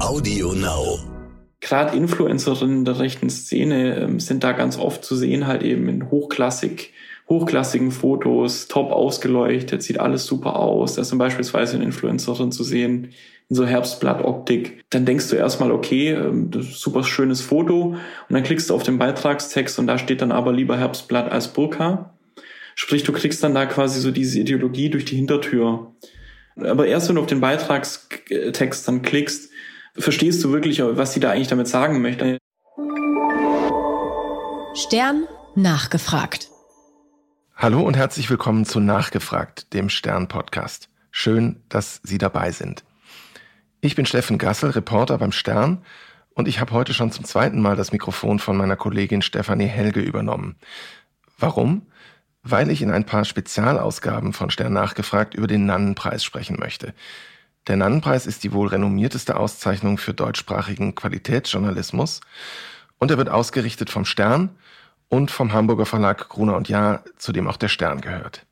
Audio Now. Gerade Influencerinnen der rechten Szene ähm, sind da ganz oft zu sehen, halt eben in hochklassig, hochklassigen Fotos, top ausgeleuchtet, sieht alles super aus. Da ist dann beispielsweise eine Influencerin zu sehen in so Herbstblattoptik. Dann denkst du erstmal, okay, ähm, super schönes Foto. Und dann klickst du auf den Beitragstext und da steht dann aber lieber Herbstblatt als Burka. Sprich, du kriegst dann da quasi so diese Ideologie durch die Hintertür. Aber erst wenn du auf den Beitragstext dann klickst, verstehst du wirklich, was sie da eigentlich damit sagen möchte. Stern nachgefragt. Hallo und herzlich willkommen zu Nachgefragt, dem Stern-Podcast. Schön, dass Sie dabei sind. Ich bin Steffen Gassel, Reporter beim Stern und ich habe heute schon zum zweiten Mal das Mikrofon von meiner Kollegin Stefanie Helge übernommen. Warum? Weil ich in ein paar Spezialausgaben von Stern nachgefragt über den Nannenpreis sprechen möchte. Der Nannenpreis ist die wohl renommierteste Auszeichnung für deutschsprachigen Qualitätsjournalismus und er wird ausgerichtet vom Stern und vom Hamburger Verlag Gruner und Jahr, zu dem auch der Stern gehört.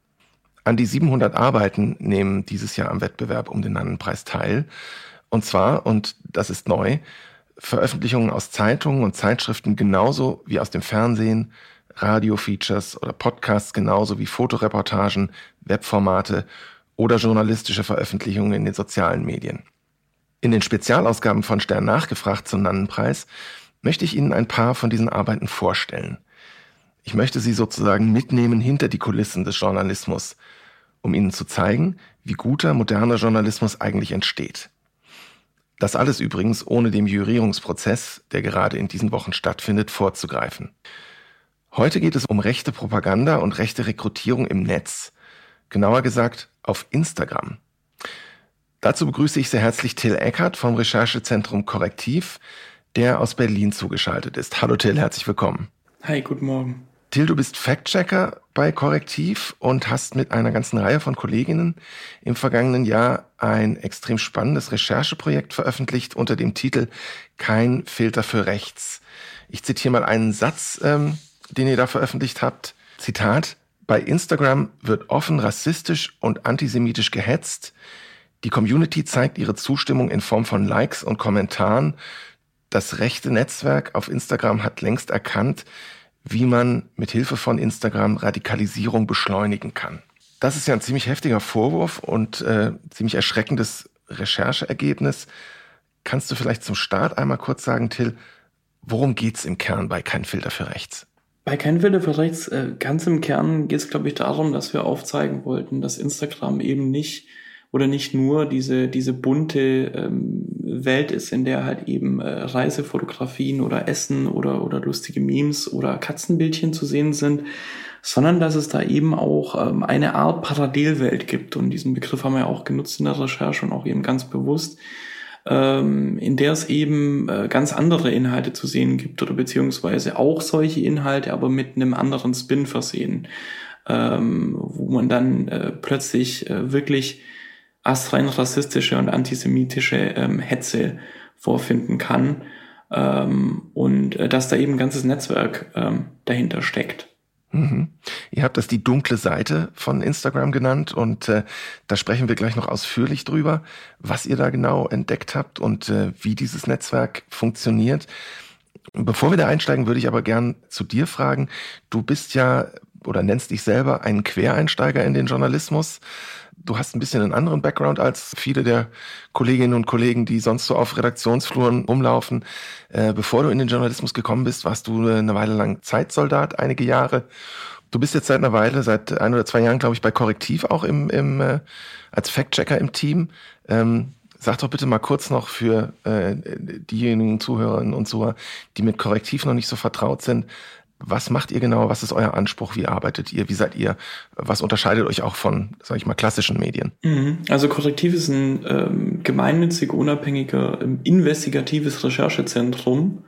An die 700 Arbeiten nehmen dieses Jahr am Wettbewerb um den Nannenpreis teil. Und zwar, und das ist neu, Veröffentlichungen aus Zeitungen und Zeitschriften genauso wie aus dem Fernsehen, Radiofeatures oder Podcasts genauso wie Fotoreportagen, Webformate oder journalistische Veröffentlichungen in den sozialen Medien. In den Spezialausgaben von Stern nachgefragt zum Nannenpreis möchte ich Ihnen ein paar von diesen Arbeiten vorstellen. Ich möchte Sie sozusagen mitnehmen hinter die Kulissen des Journalismus, um Ihnen zu zeigen, wie guter moderner Journalismus eigentlich entsteht. Das alles übrigens ohne dem Jurierungsprozess, der gerade in diesen Wochen stattfindet, vorzugreifen. Heute geht es um rechte Propaganda und rechte Rekrutierung im Netz. Genauer gesagt auf Instagram. Dazu begrüße ich sehr herzlich Till Eckert vom Recherchezentrum Korrektiv, der aus Berlin zugeschaltet ist. Hallo Till, herzlich willkommen. Hi, guten Morgen. Till, du bist Fact-Checker bei Korrektiv und hast mit einer ganzen Reihe von Kolleginnen im vergangenen Jahr ein extrem spannendes Rechercheprojekt veröffentlicht unter dem Titel Kein Filter für Rechts. Ich zitiere mal einen Satz, ähm, den ihr da veröffentlicht habt. Zitat, bei Instagram wird offen rassistisch und antisemitisch gehetzt. Die Community zeigt ihre Zustimmung in Form von Likes und Kommentaren. Das rechte Netzwerk auf Instagram hat längst erkannt, wie man mit Hilfe von Instagram Radikalisierung beschleunigen kann. Das ist ja ein ziemlich heftiger Vorwurf und äh, ziemlich erschreckendes Rechercheergebnis. Kannst du vielleicht zum Start einmal kurz sagen, Till, worum geht's im Kern bei Kein Filter für Rechts? Bei kein Wille für rechts, äh, ganz im Kern geht es, glaube ich, darum, dass wir aufzeigen wollten, dass Instagram eben nicht oder nicht nur diese, diese bunte ähm, Welt ist, in der halt eben äh, Reisefotografien oder Essen oder, oder lustige Memes oder Katzenbildchen zu sehen sind, sondern dass es da eben auch ähm, eine Art Parallelwelt gibt. Und diesen Begriff haben wir auch genutzt in der Recherche und auch eben ganz bewusst, ähm, in der es eben äh, ganz andere Inhalte zu sehen gibt oder beziehungsweise auch solche Inhalte, aber mit einem anderen Spin versehen, ähm, wo man dann äh, plötzlich äh, wirklich astrein rassistische und antisemitische ähm, Hetze vorfinden kann ähm, und äh, dass da eben ein ganzes Netzwerk ähm, dahinter steckt. Mhm. Ihr habt das die dunkle Seite von Instagram genannt und äh, da sprechen wir gleich noch ausführlich drüber, was ihr da genau entdeckt habt und äh, wie dieses Netzwerk funktioniert. Bevor wir da einsteigen, würde ich aber gern zu dir fragen. Du bist ja oder nennst dich selber einen Quereinsteiger in den Journalismus. Du hast ein bisschen einen anderen Background als viele der Kolleginnen und Kollegen, die sonst so auf Redaktionsfluren rumlaufen. Äh, bevor du in den Journalismus gekommen bist, warst du eine Weile lang Zeitsoldat, einige Jahre. Du bist jetzt seit einer Weile, seit ein oder zwei Jahren, glaube ich, bei Korrektiv auch im, im äh, als Fact-Checker im Team. Ähm, sag doch bitte mal kurz noch für äh, diejenigen Zuhörerinnen und Zuhörer, die mit Korrektiv noch nicht so vertraut sind, was macht ihr genau? Was ist euer Anspruch? Wie arbeitet ihr? Wie seid ihr? Was unterscheidet euch auch von, sage ich mal, klassischen Medien? Mhm. Also Korrektiv ist ein ähm, gemeinnützig unabhängiger, ähm, investigatives Recherchezentrum.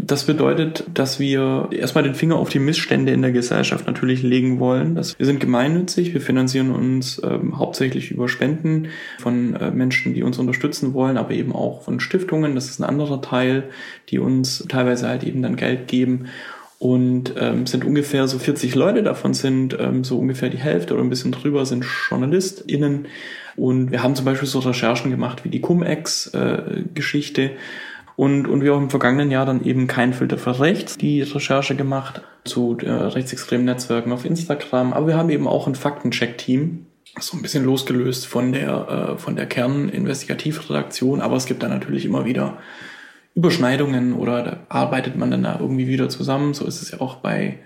Das bedeutet, dass wir erstmal den Finger auf die Missstände in der Gesellschaft natürlich legen wollen. wir sind gemeinnützig, wir finanzieren uns ähm, hauptsächlich über Spenden von äh, Menschen, die uns unterstützen wollen, aber eben auch von Stiftungen. Das ist ein anderer Teil, die uns teilweise halt eben dann Geld geben und ähm, sind ungefähr so 40 Leute, davon sind ähm, so ungefähr die Hälfte oder ein bisschen drüber sind JournalistInnen. Und wir haben zum Beispiel so Recherchen gemacht wie die Cum-Ex-Geschichte. Äh, und, und wir haben im vergangenen Jahr dann eben kein Filter für rechts die Recherche gemacht zu äh, rechtsextremen Netzwerken auf Instagram. Aber wir haben eben auch ein Faktencheck-Team, so ein bisschen losgelöst von der, äh, von der Kerninvestigativredaktion. Aber es gibt da natürlich immer wieder Überschneidungen oder da arbeitet man dann da irgendwie wieder zusammen. So ist es ja auch bei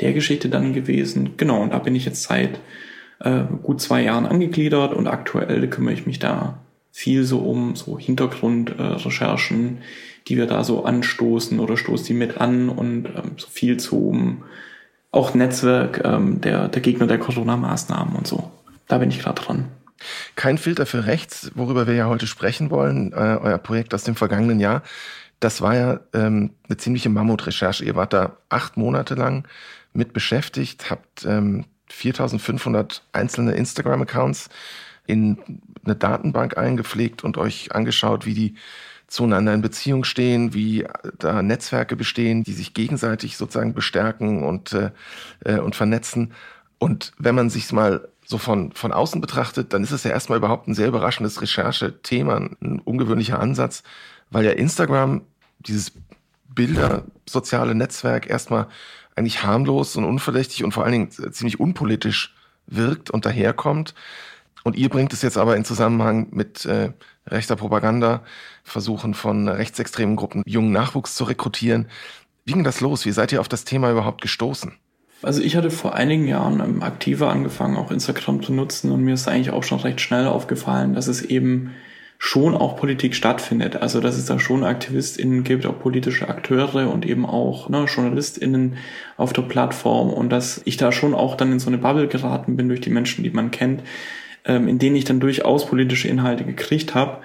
der Geschichte dann gewesen. Genau, und da bin ich jetzt seit äh, gut zwei Jahren angegliedert und aktuell kümmere ich mich da viel so um so Hintergrundrecherchen, äh, die wir da so anstoßen oder stoßen die mit an und ähm, so viel zum auch Netzwerk ähm, der, der Gegner der Corona-Maßnahmen und so. Da bin ich gerade dran. Kein Filter für rechts, worüber wir ja heute sprechen wollen, äh, euer Projekt aus dem vergangenen Jahr. Das war ja ähm, eine ziemliche Mammutrecherche. Ihr wart da acht Monate lang mit beschäftigt, habt ähm, 4500 einzelne Instagram-Accounts in eine Datenbank eingepflegt und euch angeschaut, wie die zueinander in Beziehung stehen, wie da Netzwerke bestehen, die sich gegenseitig sozusagen bestärken und, äh, äh und vernetzen. Und wenn man sich mal so von, von außen betrachtet, dann ist es ja erstmal überhaupt ein sehr überraschendes Recherchethema, ein ungewöhnlicher Ansatz, weil ja Instagram, dieses Bilder, soziale Netzwerk erstmal eigentlich harmlos und unverdächtig und vor allen Dingen ziemlich unpolitisch wirkt und daherkommt. Und ihr bringt es jetzt aber in Zusammenhang mit äh, rechter Propaganda, Versuchen von rechtsextremen Gruppen jungen Nachwuchs zu rekrutieren. Wie ging das los? Wie seid ihr auf das Thema überhaupt gestoßen? Also ich hatte vor einigen Jahren ähm, aktiver angefangen, auch Instagram zu nutzen und mir ist eigentlich auch schon recht schnell aufgefallen, dass es eben schon auch Politik stattfindet. Also dass es da schon AktivistInnen gibt, auch politische Akteure und eben auch ne, JournalistInnen auf der Plattform und dass ich da schon auch dann in so eine Bubble geraten bin durch die Menschen, die man kennt, ähm, in denen ich dann durchaus politische Inhalte gekriegt habe.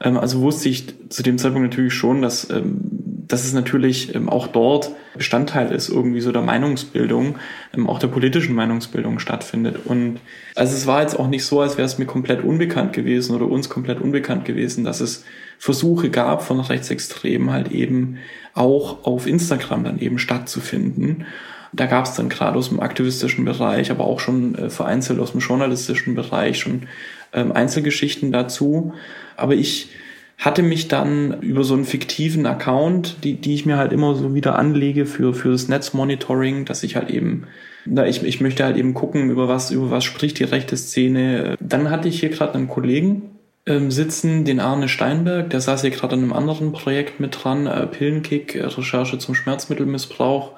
Ähm, also wusste ich zu dem Zeitpunkt natürlich schon, dass ähm, dass es natürlich ähm, auch dort Bestandteil ist, irgendwie so der Meinungsbildung, ähm, auch der politischen Meinungsbildung stattfindet. Und also es war jetzt auch nicht so, als wäre es mir komplett unbekannt gewesen oder uns komplett unbekannt gewesen, dass es Versuche gab von Rechtsextremen halt eben auch auf Instagram dann eben stattzufinden. Da gab es dann gerade aus dem aktivistischen Bereich, aber auch schon äh, vereinzelt aus dem journalistischen Bereich schon ähm, Einzelgeschichten dazu. Aber ich hatte mich dann über so einen fiktiven Account, die, die ich mir halt immer so wieder anlege für, für das Netzmonitoring, dass ich halt eben, na, ich, ich möchte halt eben gucken, über was, über was spricht die rechte Szene. Dann hatte ich hier gerade einen Kollegen ähm, sitzen, den Arne Steinberg, der saß hier gerade an einem anderen Projekt mit dran, äh, Pillenkick, äh, Recherche zum Schmerzmittelmissbrauch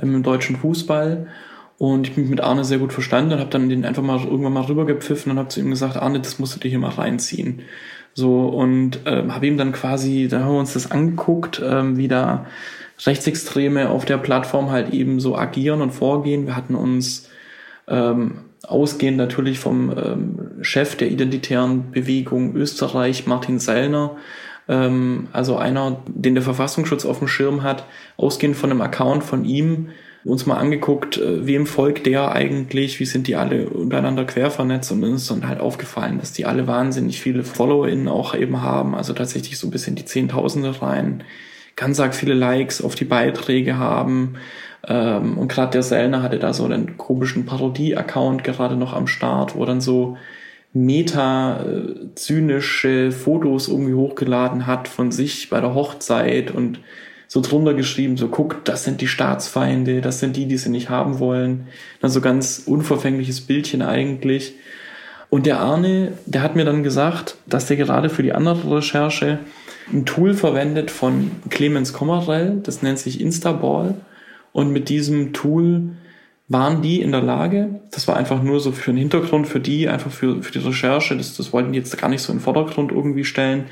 ähm, im deutschen Fußball. Und ich bin mit Arne sehr gut verstanden und habe dann den einfach mal irgendwann mal rübergepfiffen und habe zu ihm gesagt, Arne, das musst du dir hier mal reinziehen. So, und ähm, habe ihm dann quasi, da haben wir uns das angeguckt, ähm, wie da Rechtsextreme auf der Plattform halt eben so agieren und vorgehen. Wir hatten uns ähm, ausgehend natürlich vom ähm, Chef der identitären Bewegung Österreich, Martin Sellner, ähm, also einer, den der Verfassungsschutz auf dem Schirm hat, ausgehend von einem Account von ihm, uns mal angeguckt, äh, wem folgt der eigentlich, wie sind die alle untereinander quer vernetzt und uns ist dann halt aufgefallen, dass die alle wahnsinnig viele FollowerInnen auch eben haben, also tatsächlich so ein bisschen die Zehntausende rein, ganz arg viele Likes auf die Beiträge haben ähm, und gerade der Sellner hatte da so einen komischen Parodie-Account gerade noch am Start, wo dann so meta-zynische äh, Fotos irgendwie hochgeladen hat von sich bei der Hochzeit und so drunter geschrieben, so guckt, das sind die Staatsfeinde, das sind die, die sie nicht haben wollen. Dann so ganz unverfängliches Bildchen eigentlich. Und der Arne, der hat mir dann gesagt, dass der gerade für die andere Recherche ein Tool verwendet von Clemens Kommerell, das nennt sich Instaball. Und mit diesem Tool waren die in der Lage, das war einfach nur so für den Hintergrund, für die, einfach für, für die Recherche, das, das wollten die jetzt gar nicht so in den Vordergrund irgendwie stellen,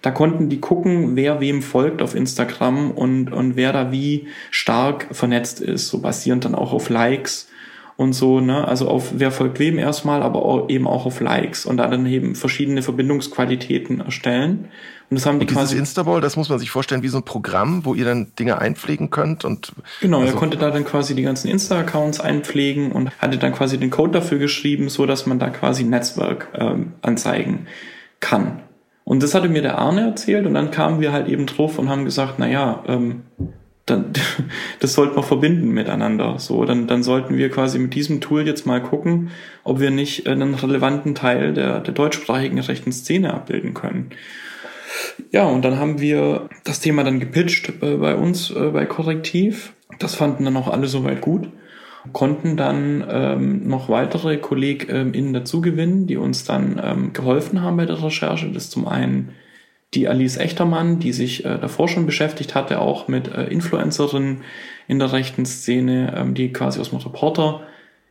da konnten die gucken, wer wem folgt auf Instagram und, und wer da wie stark vernetzt ist, so basierend dann auch auf Likes und so, ne? Also auf wer folgt wem erstmal, aber auch, eben auch auf Likes und da dann eben verschiedene Verbindungsqualitäten erstellen. Und das haben die und quasi. Instaball, das muss man sich vorstellen wie so ein Programm, wo ihr dann Dinge einpflegen könnt und. Genau, also er konnte da dann quasi die ganzen Insta-Accounts einpflegen und hatte dann quasi den Code dafür geschrieben, so dass man da quasi Netzwerk ähm, anzeigen kann. Und das hatte mir der Arne erzählt und dann kamen wir halt eben drauf und haben gesagt, na ja, ähm, dann, das sollten wir verbinden miteinander. So, dann, dann sollten wir quasi mit diesem Tool jetzt mal gucken, ob wir nicht einen relevanten Teil der, der deutschsprachigen rechten Szene abbilden können. Ja, und dann haben wir das Thema dann gepitcht bei, bei uns, äh, bei Korrektiv. Das fanden dann auch alle soweit gut. Konnten dann ähm, noch weitere KollegInnen ähm, dazu gewinnen, die uns dann ähm, geholfen haben bei der Recherche. Das ist zum einen die Alice Echtermann, die sich äh, davor schon beschäftigt hatte, auch mit äh, Influencerinnen in der rechten Szene, ähm, die quasi aus dem Reporter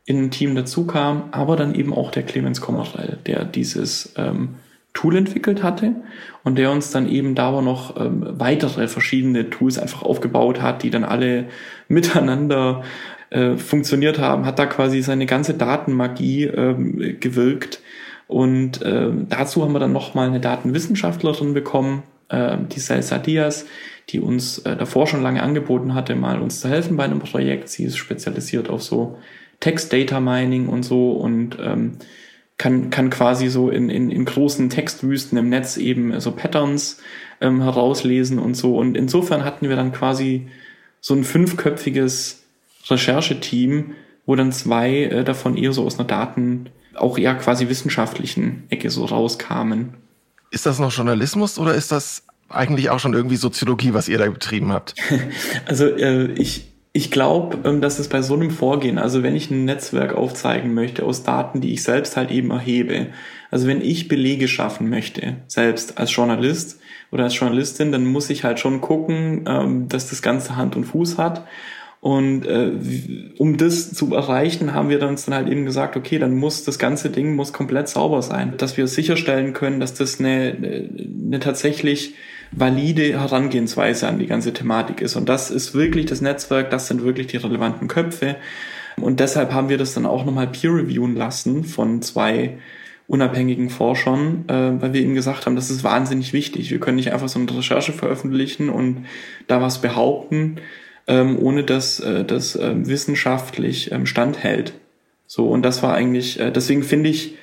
in ein Team dazu kam, aber dann eben auch der Clemens Kommerell, der dieses ähm, Tool entwickelt hatte und der uns dann eben da aber noch ähm, weitere verschiedene Tools einfach aufgebaut hat, die dann alle miteinander äh, funktioniert haben, hat da quasi seine ganze Datenmagie ähm, gewirkt und äh, dazu haben wir dann nochmal eine Datenwissenschaftlerin bekommen, äh, die Celsa Diaz, die uns äh, davor schon lange angeboten hatte, mal uns zu helfen bei einem Projekt. Sie ist spezialisiert auf so Text Data Mining und so und ähm, kann, kann quasi so in, in, in großen Textwüsten im Netz eben so Patterns ähm, herauslesen und so. Und insofern hatten wir dann quasi so ein fünfköpfiges Rechercheteam, wo dann zwei äh, davon eher so aus einer Daten auch eher quasi wissenschaftlichen Ecke so rauskamen. Ist das noch Journalismus oder ist das eigentlich auch schon irgendwie Soziologie, was ihr da betrieben habt? Also äh, ich, ich glaube, ähm, dass es bei so einem Vorgehen, also wenn ich ein Netzwerk aufzeigen möchte aus Daten, die ich selbst halt eben erhebe, also wenn ich Belege schaffen möchte, selbst als Journalist oder als Journalistin, dann muss ich halt schon gucken, ähm, dass das Ganze Hand und Fuß hat und äh, um das zu erreichen, haben wir dann uns dann halt eben gesagt, okay, dann muss das ganze Ding muss komplett sauber sein, dass wir sicherstellen können, dass das eine, eine tatsächlich valide Herangehensweise an die ganze Thematik ist. Und das ist wirklich das Netzwerk, das sind wirklich die relevanten Köpfe. Und deshalb haben wir das dann auch nochmal peer reviewen lassen von zwei unabhängigen Forschern, äh, weil wir ihnen gesagt haben, das ist wahnsinnig wichtig. Wir können nicht einfach so eine Recherche veröffentlichen und da was behaupten, ähm, ohne dass äh, das äh, wissenschaftlich ähm, standhält. So, und das war eigentlich, äh, deswegen finde ich,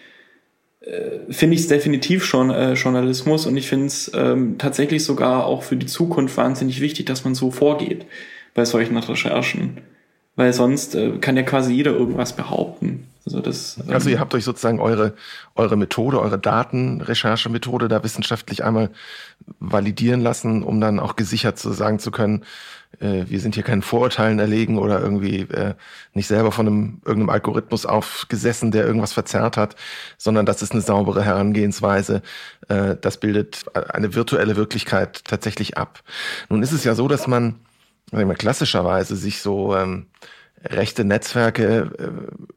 äh, finde ich es definitiv schon äh, Journalismus und ich finde es ähm, tatsächlich sogar auch für die Zukunft wahnsinnig wichtig, dass man so vorgeht bei solchen Recherchen. Weil sonst äh, kann ja quasi jeder irgendwas behaupten. Also, das, ähm also ihr habt euch sozusagen eure, eure Methode, eure Datenrecherchemethode da wissenschaftlich einmal validieren lassen, um dann auch gesichert zu sagen zu können, äh, wir sind hier keinen Vorurteilen erlegen oder irgendwie äh, nicht selber von einem irgendeinem Algorithmus aufgesessen, der irgendwas verzerrt hat, sondern das ist eine saubere Herangehensweise. Äh, das bildet eine virtuelle Wirklichkeit tatsächlich ab. Nun ist es ja so, dass man, wir, klassischerweise sich so ähm, rechte Netzwerke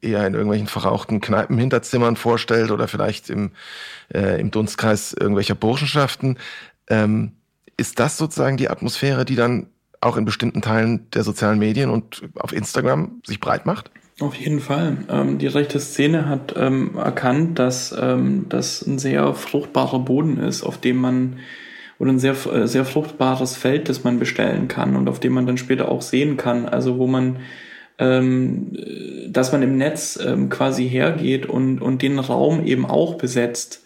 äh, eher in irgendwelchen verrauchten Kneipenhinterzimmern vorstellt oder vielleicht im, äh, im Dunstkreis irgendwelcher Burschenschaften. Ähm, ist das sozusagen die Atmosphäre, die dann auch in bestimmten Teilen der sozialen Medien und auf Instagram sich breit macht? Auf jeden Fall. Ähm, die rechte Szene hat ähm, erkannt, dass ähm, das ein sehr fruchtbarer Boden ist, auf dem man oder ein sehr, äh, sehr fruchtbares Feld, das man bestellen kann und auf dem man dann später auch sehen kann, also wo man ähm, dass man im Netz ähm, quasi hergeht und, und den Raum eben auch besetzt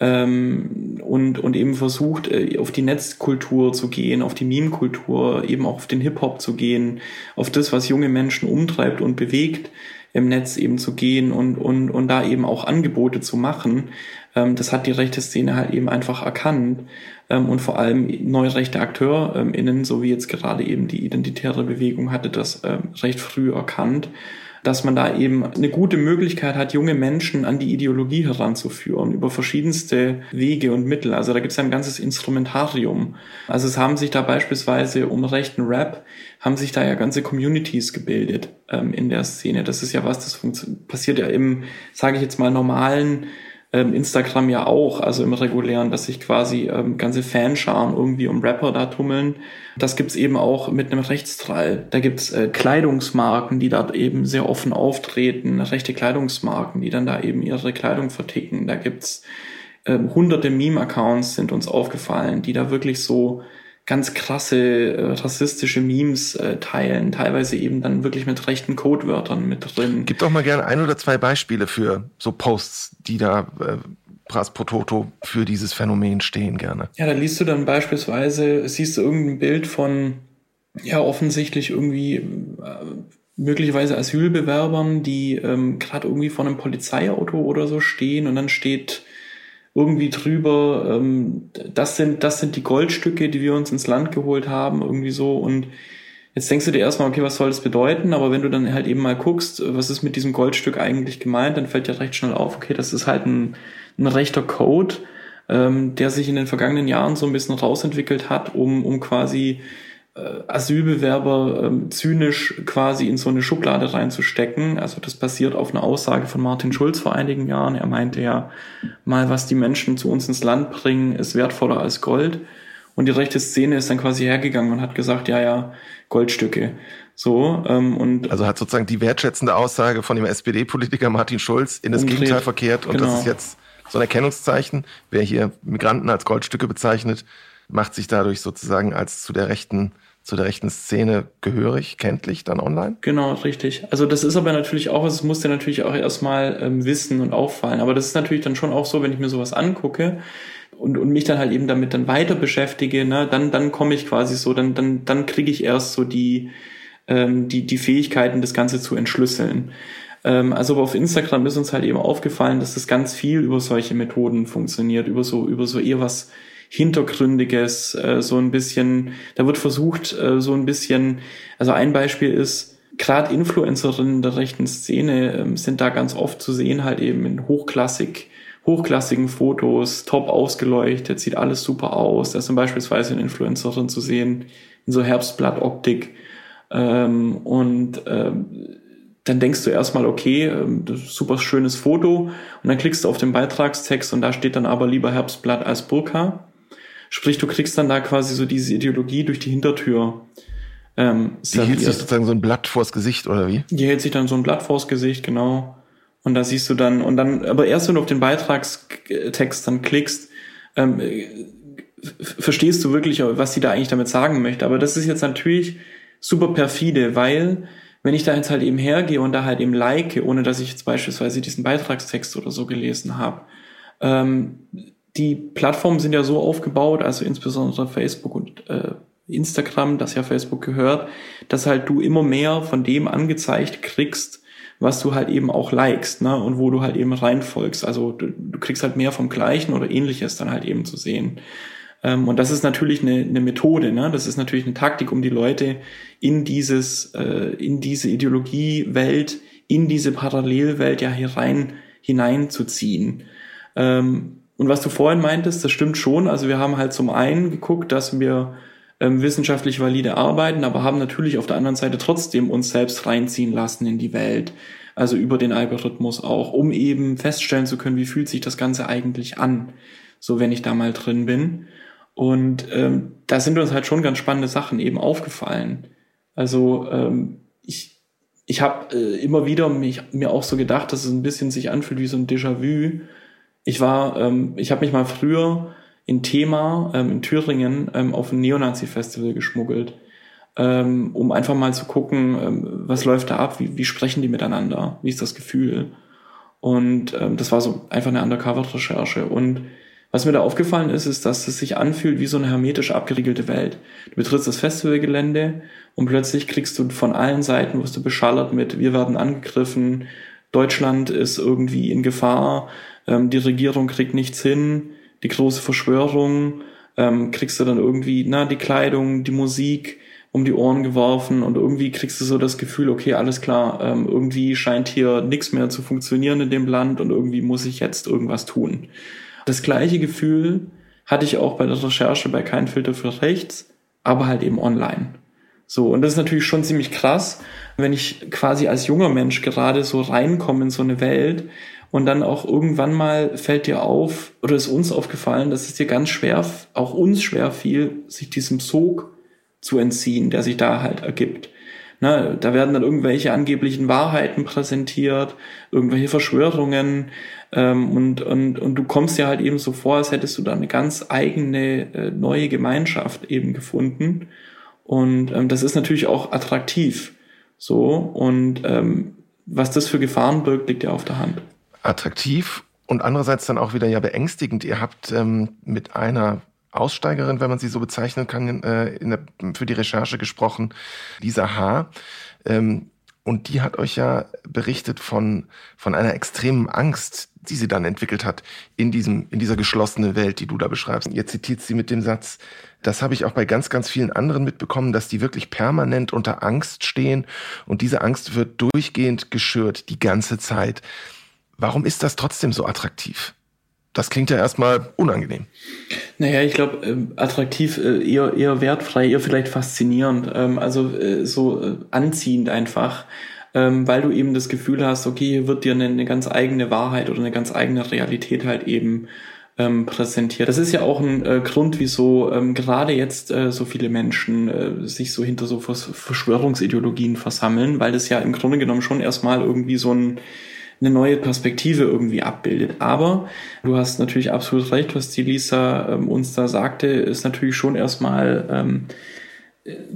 ähm, und, und eben versucht, äh, auf die Netzkultur zu gehen, auf die Meme-Kultur, eben auch auf den Hip-Hop zu gehen, auf das, was junge Menschen umtreibt und bewegt, im Netz eben zu gehen und, und, und da eben auch Angebote zu machen. Ähm, das hat die rechte Szene halt eben einfach erkannt ähm, und vor allem neue rechte AkteurInnen, so wie jetzt gerade eben die identitäre Bewegung, hatte das ähm, recht früh erkannt, dass man da eben eine gute Möglichkeit hat, junge Menschen an die Ideologie heranzuführen über verschiedenste Wege und Mittel. Also da gibt es ein ganzes Instrumentarium. Also es haben sich da beispielsweise um rechten Rap, haben sich da ja ganze Communities gebildet ähm, in der Szene. Das ist ja was, das passiert ja im, sage ich jetzt mal, normalen ähm, Instagram ja auch, also im regulären, dass sich quasi ähm, ganze Fanscharen irgendwie um Rapper da tummeln. Das gibt's eben auch mit einem Rechtstrall. Da gibt's äh, Kleidungsmarken, die dort eben sehr offen auftreten, rechte Kleidungsmarken, die dann da eben ihre Kleidung verticken. Da gibt's äh, hunderte Meme-Accounts sind uns aufgefallen, die da wirklich so ganz krasse äh, rassistische Memes äh, teilen, teilweise eben dann wirklich mit rechten Codewörtern mit drin. Gib doch mal gerne ein oder zwei Beispiele für so Posts, die da äh, Pras pro Toto für dieses Phänomen stehen gerne. Ja, da liest du dann beispielsweise, siehst du irgendein Bild von ja offensichtlich irgendwie äh, möglicherweise Asylbewerbern, die ähm, gerade irgendwie vor einem Polizeiauto oder so stehen und dann steht irgendwie drüber, ähm, das sind, das sind die Goldstücke, die wir uns ins Land geholt haben, irgendwie so. Und jetzt denkst du dir erstmal, okay, was soll das bedeuten? Aber wenn du dann halt eben mal guckst, was ist mit diesem Goldstück eigentlich gemeint, dann fällt ja recht schnell auf, okay, das ist halt ein, ein rechter Code, ähm, der sich in den vergangenen Jahren so ein bisschen rausentwickelt hat, um, um quasi Asylbewerber ähm, zynisch quasi in so eine Schublade reinzustecken. Also das basiert auf einer Aussage von Martin Schulz vor einigen Jahren. Er meinte ja mal, was die Menschen zu uns ins Land bringen, ist wertvoller als Gold. Und die rechte Szene ist dann quasi hergegangen und hat gesagt, ja, ja, Goldstücke. So, ähm, und also hat sozusagen die wertschätzende Aussage von dem SPD-Politiker Martin Schulz in das umdreht. Gegenteil verkehrt und genau. das ist jetzt so ein Erkennungszeichen. Wer hier Migranten als Goldstücke bezeichnet, macht sich dadurch sozusagen als zu der rechten zu der rechten Szene gehörig, kenntlich dann online? Genau, richtig. Also das ist aber natürlich auch, es muss dir natürlich auch erstmal ähm, wissen und auffallen. Aber das ist natürlich dann schon auch so, wenn ich mir sowas angucke und, und mich dann halt eben damit dann weiter beschäftige, ne, dann, dann komme ich quasi so, dann, dann, dann kriege ich erst so die, ähm, die, die Fähigkeiten, das Ganze zu entschlüsseln. Ähm, also auf Instagram ist uns halt eben aufgefallen, dass das ganz viel über solche Methoden funktioniert, über so, über so eher was Hintergründiges, äh, so ein bisschen, da wird versucht, äh, so ein bisschen, also ein Beispiel ist, gerade Influencerinnen der rechten Szene ähm, sind da ganz oft zu sehen, halt eben in hochklassig, hochklassigen Fotos, top ausgeleuchtet, sieht alles super aus. Da ist zum beispielsweise eine Influencerin zu sehen in so Herbstblattoptik. Ähm, und ähm, dann denkst du erstmal, okay, ähm, super schönes Foto und dann klickst du auf den Beitragstext und da steht dann aber lieber Herbstblatt als Burka. Sprich, du kriegst dann da quasi so diese Ideologie durch die Hintertür. Ähm, die hält sich sozusagen so ein Blatt vors Gesicht, oder wie? Die hält sich dann so ein Blatt vors Gesicht, genau. Und da siehst du dann, und dann, aber erst wenn du auf den Beitragstext dann klickst, ähm, verstehst du wirklich, was sie da eigentlich damit sagen möchte. Aber das ist jetzt natürlich super perfide, weil wenn ich da jetzt halt eben hergehe und da halt eben like, ohne dass ich jetzt beispielsweise diesen Beitragstext oder so gelesen habe, ähm, die Plattformen sind ja so aufgebaut, also insbesondere Facebook und äh, Instagram, das ja Facebook gehört, dass halt du immer mehr von dem angezeigt kriegst, was du halt eben auch likest, ne, und wo du halt eben reinfolgst. Also du, du kriegst halt mehr vom Gleichen oder ähnliches dann halt eben zu sehen. Ähm, und das ist natürlich eine, eine Methode, ne? Das ist natürlich eine Taktik, um die Leute in dieses, äh, in diese Ideologiewelt, in diese Parallelwelt ja hier rein hineinzuziehen. Ähm, und was du vorhin meintest, das stimmt schon. Also wir haben halt zum einen geguckt, dass wir ähm, wissenschaftlich valide arbeiten, aber haben natürlich auf der anderen Seite trotzdem uns selbst reinziehen lassen in die Welt. Also über den Algorithmus auch, um eben feststellen zu können, wie fühlt sich das Ganze eigentlich an, so wenn ich da mal drin bin. Und ähm, da sind uns halt schon ganz spannende Sachen eben aufgefallen. Also ähm, ich, ich habe äh, immer wieder mich, mir auch so gedacht, dass es ein bisschen sich anfühlt wie so ein Déjà-vu ich war, ähm, ich habe mich mal früher in Thema ähm, in Thüringen ähm, auf ein Neonazi-Festival geschmuggelt, ähm, um einfach mal zu gucken, ähm, was läuft da ab, wie, wie sprechen die miteinander, wie ist das Gefühl. Und ähm, das war so einfach eine Undercover-Recherche. Und was mir da aufgefallen ist, ist, dass es sich anfühlt wie so eine hermetisch abgeriegelte Welt. Du betrittst das Festivalgelände und plötzlich kriegst du von allen Seiten, wirst du beschallert mit, wir werden angegriffen, Deutschland ist irgendwie in Gefahr, ähm, die Regierung kriegt nichts hin, die große Verschwörung, ähm, kriegst du dann irgendwie, na, die Kleidung, die Musik um die Ohren geworfen und irgendwie kriegst du so das Gefühl, okay, alles klar, ähm, irgendwie scheint hier nichts mehr zu funktionieren in dem Land und irgendwie muss ich jetzt irgendwas tun. Das gleiche Gefühl hatte ich auch bei der Recherche bei Kein Filter für Rechts, aber halt eben online. So, und das ist natürlich schon ziemlich krass, wenn ich quasi als junger Mensch gerade so reinkomme in so eine Welt, und dann auch irgendwann mal fällt dir auf, oder ist uns aufgefallen, dass es dir ganz schwer, auch uns schwer fiel, sich diesem Sog zu entziehen, der sich da halt ergibt. Na, da werden dann irgendwelche angeblichen Wahrheiten präsentiert, irgendwelche Verschwörungen ähm, und, und, und du kommst dir halt eben so vor, als hättest du da eine ganz eigene äh, neue Gemeinschaft eben gefunden. Und ähm, das ist natürlich auch attraktiv. So, und ähm, was das für Gefahren birgt, liegt ja auf der Hand attraktiv und andererseits dann auch wieder ja beängstigend. Ihr habt ähm, mit einer Aussteigerin, wenn man sie so bezeichnen kann, äh, der, für die Recherche gesprochen, Lisa H. Ähm, und die hat euch ja berichtet von, von einer extremen Angst, die sie dann entwickelt hat in diesem, in dieser geschlossenen Welt, die du da beschreibst. Ihr zitiert sie mit dem Satz, das habe ich auch bei ganz, ganz vielen anderen mitbekommen, dass die wirklich permanent unter Angst stehen und diese Angst wird durchgehend geschürt, die ganze Zeit. Warum ist das trotzdem so attraktiv? Das klingt ja erstmal unangenehm. Naja, ich glaube, äh, attraktiv, äh, eher, eher wertfrei, eher vielleicht faszinierend, ähm, also äh, so äh, anziehend einfach, ähm, weil du eben das Gefühl hast, okay, hier wird dir eine, ganz eigene Wahrheit oder eine ganz eigene Realität halt eben ähm, präsentiert. Das ist ja auch ein äh, Grund, wieso ähm, gerade jetzt äh, so viele Menschen äh, sich so hinter so Vers Verschwörungsideologien versammeln, weil das ja im Grunde genommen schon erstmal irgendwie so ein eine neue Perspektive irgendwie abbildet. Aber du hast natürlich absolut recht, was die Lisa ähm, uns da sagte, ist natürlich schon erstmal ähm,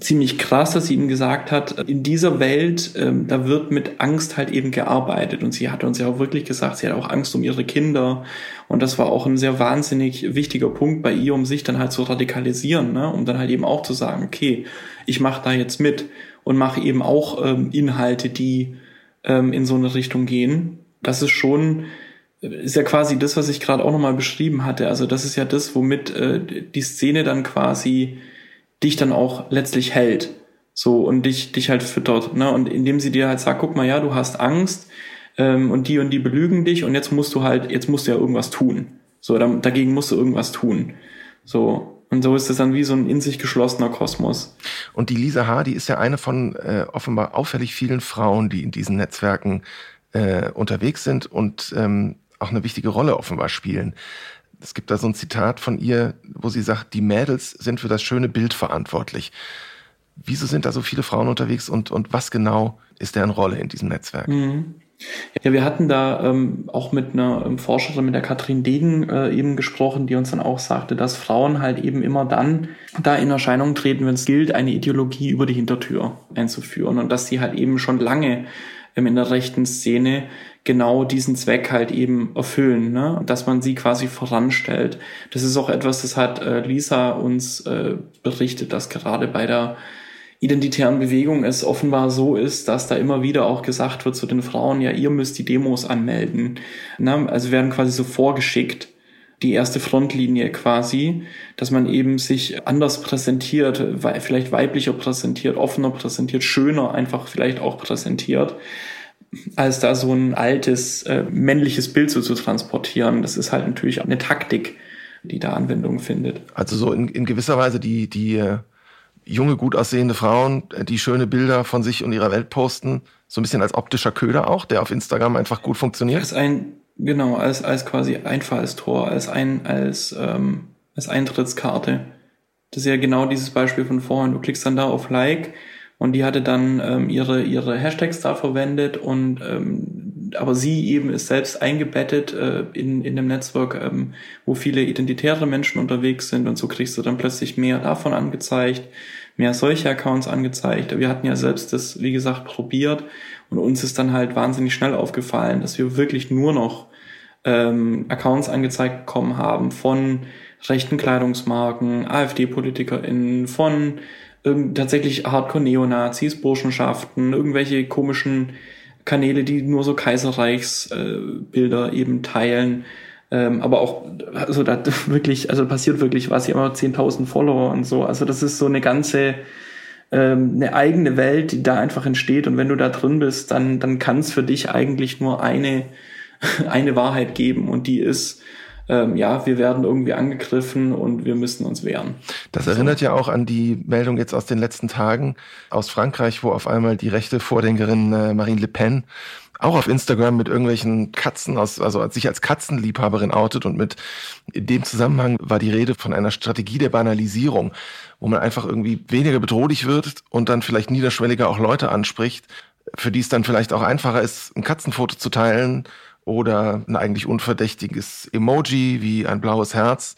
ziemlich krass, dass sie ihm gesagt hat, in dieser Welt, ähm, da wird mit Angst halt eben gearbeitet. Und sie hat uns ja auch wirklich gesagt, sie hat auch Angst um ihre Kinder. Und das war auch ein sehr wahnsinnig wichtiger Punkt bei ihr, um sich dann halt zu radikalisieren, ne? um dann halt eben auch zu sagen, okay, ich mache da jetzt mit und mache eben auch ähm, Inhalte, die ähm, in so eine Richtung gehen. Das ist schon, ist ja quasi das, was ich gerade auch nochmal beschrieben hatte. Also das ist ja das, womit äh, die Szene dann quasi dich dann auch letztlich hält. So, und dich, dich halt füttert, ne? Und indem sie dir halt sagt, guck mal, ja, du hast Angst, ähm, und die und die belügen dich und jetzt musst du halt, jetzt musst du ja irgendwas tun. So, da, dagegen musst du irgendwas tun. So, und so ist es dann wie so ein in sich geschlossener Kosmos. Und die Lisa H., die ist ja eine von äh, offenbar auffällig vielen Frauen, die in diesen Netzwerken äh, unterwegs sind und ähm, auch eine wichtige Rolle offenbar spielen. Es gibt da so ein Zitat von ihr, wo sie sagt, die Mädels sind für das schöne Bild verantwortlich. Wieso sind da so viele Frauen unterwegs und, und was genau ist deren Rolle in diesem Netzwerk? Mhm. Ja, wir hatten da ähm, auch mit einer ähm, Forscherin, mit der Katrin Degen äh, eben gesprochen, die uns dann auch sagte, dass Frauen halt eben immer dann da in Erscheinung treten, wenn es gilt, eine Ideologie über die Hintertür einzuführen und dass sie halt eben schon lange ähm, in der rechten Szene genau diesen Zweck halt eben erfüllen, ne? dass man sie quasi voranstellt. Das ist auch etwas, das hat äh, Lisa uns äh, berichtet, dass gerade bei der identitären Bewegung es offenbar so ist, dass da immer wieder auch gesagt wird zu den Frauen, ja, ihr müsst die Demos anmelden. Na, also werden quasi so vorgeschickt, die erste Frontlinie quasi, dass man eben sich anders präsentiert, vielleicht weiblicher präsentiert, offener präsentiert, schöner einfach vielleicht auch präsentiert, als da so ein altes äh, männliches Bild so zu transportieren. Das ist halt natürlich eine Taktik, die da Anwendung findet. Also so in, in gewisser Weise die, die äh, junge, gut aussehende Frauen, äh, die schöne Bilder von sich und ihrer Welt posten. So ein bisschen als optischer Köder auch, der auf Instagram einfach gut funktioniert. Als ein, genau, als, als quasi Einfallstor, als ein, als, ähm, als Eintrittskarte. Das ist ja genau dieses Beispiel von vorhin. Du klickst dann da auf Like und die hatte dann ähm, ihre, ihre Hashtags da verwendet und ähm, aber sie eben ist selbst eingebettet äh, in, in dem Netzwerk, ähm, wo viele identitäre Menschen unterwegs sind und so kriegst du dann plötzlich mehr davon angezeigt, mehr solche Accounts angezeigt. Wir hatten ja selbst das, wie gesagt, probiert und uns ist dann halt wahnsinnig schnell aufgefallen, dass wir wirklich nur noch ähm, Accounts angezeigt bekommen haben von rechten Kleidungsmarken, AfD-PolitikerInnen, von tatsächlich Hardcore-Neonazis, Burschenschaften, irgendwelche komischen Kanäle, die nur so Kaiserreichsbilder äh, eben teilen. Ähm, aber auch, also da wirklich, also passiert wirklich was, hier immer 10.000 Follower und so. Also das ist so eine ganze, ähm, eine eigene Welt, die da einfach entsteht. Und wenn du da drin bist, dann, dann kann es für dich eigentlich nur eine, eine Wahrheit geben. Und die ist, ähm, ja, wir werden irgendwie angegriffen und wir müssen uns wehren. Das erinnert ja auch an die Meldung jetzt aus den letzten Tagen aus Frankreich, wo auf einmal die rechte Vordenkerin äh, Marine Le Pen auch auf Instagram mit irgendwelchen Katzen aus, also sich als Katzenliebhaberin outet und mit in dem Zusammenhang war die Rede von einer Strategie der Banalisierung, wo man einfach irgendwie weniger bedrohlich wird und dann vielleicht niederschwelliger auch Leute anspricht, für die es dann vielleicht auch einfacher ist, ein Katzenfoto zu teilen oder ein eigentlich unverdächtiges Emoji wie ein blaues Herz,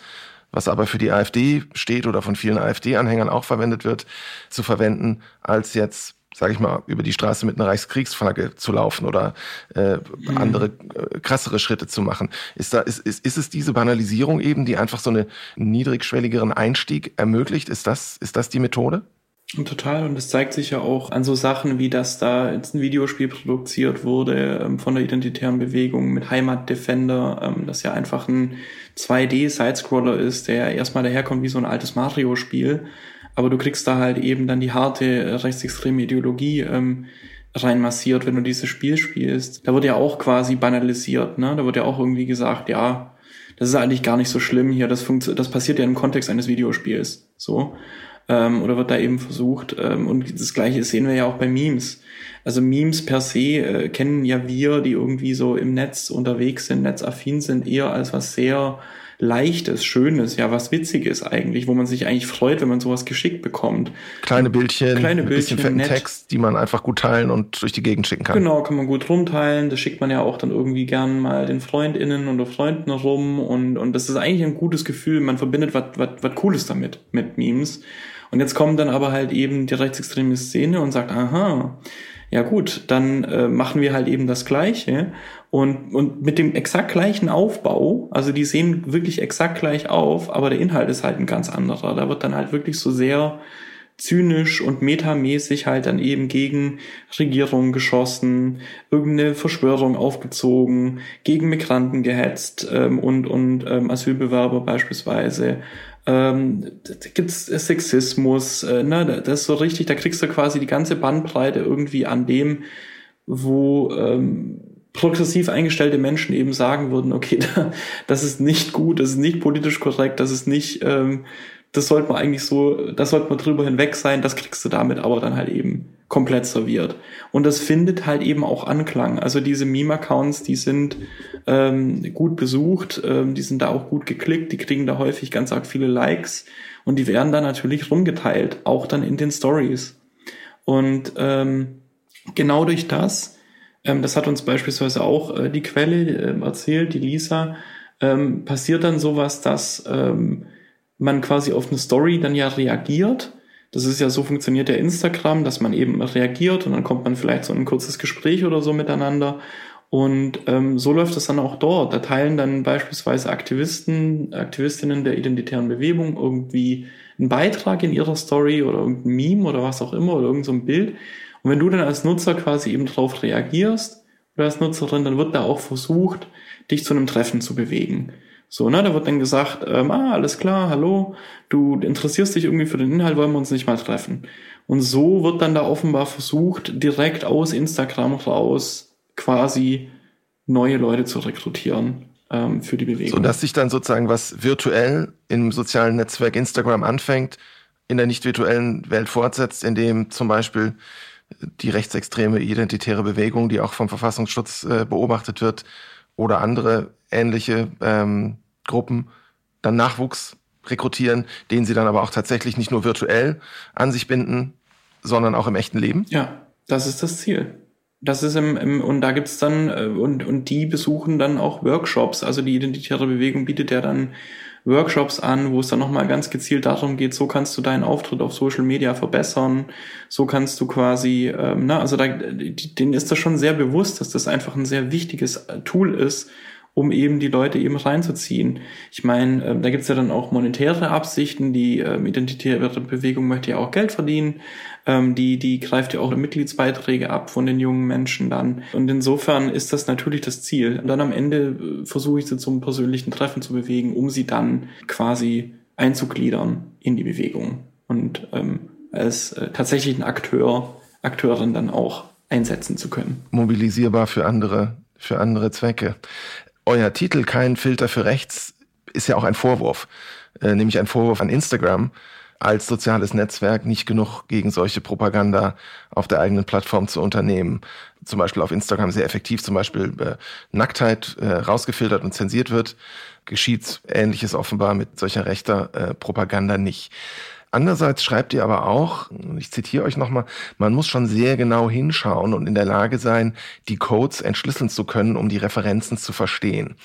was aber für die AfD steht oder von vielen AfD-Anhängern auch verwendet wird, zu verwenden, als jetzt sage ich mal, über die Straße mit einer Reichskriegsflagge zu laufen oder äh, mhm. andere äh, krassere Schritte zu machen. Ist, da, ist, ist, ist es diese Banalisierung eben, die einfach so einen niedrigschwelligeren Einstieg ermöglicht? Ist das, ist das die Methode? Total. Und es zeigt sich ja auch an so Sachen, wie dass da jetzt ein Videospiel produziert wurde ähm, von der identitären Bewegung mit Heimat Defender, ähm, das ja einfach ein 2D-Sidescroller ist, der erstmal daherkommt wie so ein altes Mario-Spiel aber du kriegst da halt eben dann die harte äh, rechtsextreme Ideologie ähm, reinmassiert, wenn du dieses Spiel spielst. Da wird ja auch quasi banalisiert, ne? Da wird ja auch irgendwie gesagt, ja, das ist eigentlich gar nicht so schlimm hier, das, funkt, das passiert ja im Kontext eines Videospiels. So. Ähm, oder wird da eben versucht, ähm, und das gleiche sehen wir ja auch bei Memes. Also Memes per se äh, kennen ja wir, die irgendwie so im Netz unterwegs sind, netzaffin sind, eher als was sehr Leichtes, Schönes, ja, was Witziges eigentlich, wo man sich eigentlich freut, wenn man sowas geschickt bekommt. Kleine Bildchen, kleine Bildchen, bisschen fetten nett. Text, die man einfach gut teilen und durch die Gegend schicken kann. Genau, kann man gut rumteilen. Das schickt man ja auch dann irgendwie gern mal den FreundInnen oder Freunden rum und, und das ist eigentlich ein gutes Gefühl. Man verbindet was, was, was Cooles damit, mit Memes. Und jetzt kommt dann aber halt eben die rechtsextreme Szene und sagt, aha, ja gut, dann äh, machen wir halt eben das Gleiche und, und mit dem exakt gleichen Aufbau, also die sehen wirklich exakt gleich auf, aber der Inhalt ist halt ein ganz anderer. Da wird dann halt wirklich so sehr zynisch und metamäßig halt dann eben gegen Regierungen geschossen, irgendeine Verschwörung aufgezogen, gegen Migranten gehetzt ähm, und, und ähm, Asylbewerber beispielsweise. Ähm, da gibt's Sexismus, äh, ne, das ist so richtig, da kriegst du quasi die ganze Bandbreite irgendwie an dem, wo ähm, progressiv eingestellte Menschen eben sagen würden, okay, das ist nicht gut, das ist nicht politisch korrekt, das ist nicht, ähm, das sollte man eigentlich so, das sollte man drüber hinweg sein, das kriegst du damit aber dann halt eben komplett serviert. Und das findet halt eben auch Anklang. Also diese Meme-Accounts, die sind ähm, gut besucht, ähm, die sind da auch gut geklickt, die kriegen da häufig ganz arg viele Likes und die werden dann natürlich rumgeteilt, auch dann in den Stories. Und ähm, genau durch das ähm, das hat uns beispielsweise auch äh, die Quelle äh, erzählt, die Lisa. Ähm, passiert dann sowas, dass ähm, man quasi auf eine Story dann ja reagiert. Das ist ja so funktioniert der Instagram, dass man eben reagiert und dann kommt man vielleicht so ein kurzes Gespräch oder so miteinander. Und ähm, so läuft es dann auch dort. Da teilen dann beispielsweise Aktivisten, Aktivistinnen der identitären Bewegung irgendwie einen Beitrag in ihrer Story oder irgendein Meme oder was auch immer oder irgendein so Bild. Und wenn du dann als Nutzer quasi eben drauf reagierst oder als Nutzerin, dann wird da auch versucht, dich zu einem Treffen zu bewegen. So, ne, da wird dann gesagt, ähm, ah, alles klar, hallo, du interessierst dich irgendwie für den Inhalt, wollen wir uns nicht mal treffen. Und so wird dann da offenbar versucht, direkt aus Instagram raus quasi neue Leute zu rekrutieren ähm, für die Bewegung. So dass sich dann sozusagen was virtuell im sozialen Netzwerk Instagram anfängt, in der nicht virtuellen Welt fortsetzt, indem zum Beispiel die rechtsextreme identitäre Bewegung, die auch vom Verfassungsschutz äh, beobachtet wird, oder andere ähnliche ähm, Gruppen dann Nachwuchs rekrutieren, den sie dann aber auch tatsächlich nicht nur virtuell an sich binden, sondern auch im echten Leben? Ja, das ist das Ziel. Das ist im, im und da gibt's dann äh, und und die besuchen dann auch Workshops. Also die identitäre Bewegung bietet ja dann Workshops an, wo es dann nochmal ganz gezielt darum geht, so kannst du deinen Auftritt auf Social Media verbessern, so kannst du quasi, ähm, na, also da, denen ist das schon sehr bewusst, dass das einfach ein sehr wichtiges äh, Tool ist, um eben die Leute eben reinzuziehen. Ich meine, äh, da gibt's ja dann auch monetäre Absichten, die äh, identitäre Bewegung möchte ja auch Geld verdienen, ähm, die, die greift ja auch Mitgliedsbeiträge ab von den jungen Menschen dann. Und insofern ist das natürlich das Ziel. Und dann am Ende äh, versuche ich sie zum persönlichen Treffen zu bewegen, um sie dann quasi einzugliedern in die Bewegung und ähm, als äh, tatsächlichen Akteur, Akteurin dann auch einsetzen zu können. Mobilisierbar für andere, für andere Zwecke euer Titel Kein Filter für Rechts ist ja auch ein Vorwurf, äh, nämlich ein Vorwurf an Instagram als soziales Netzwerk nicht genug gegen solche Propaganda auf der eigenen Plattform zu unternehmen. Zum Beispiel auf Instagram sehr effektiv, zum Beispiel äh, Nacktheit äh, rausgefiltert und zensiert wird, geschieht Ähnliches offenbar mit solcher rechter äh, Propaganda nicht. Andererseits schreibt ihr aber auch, ich zitiere euch nochmal, man muss schon sehr genau hinschauen und in der Lage sein, die Codes entschlüsseln zu können, um die Referenzen zu verstehen.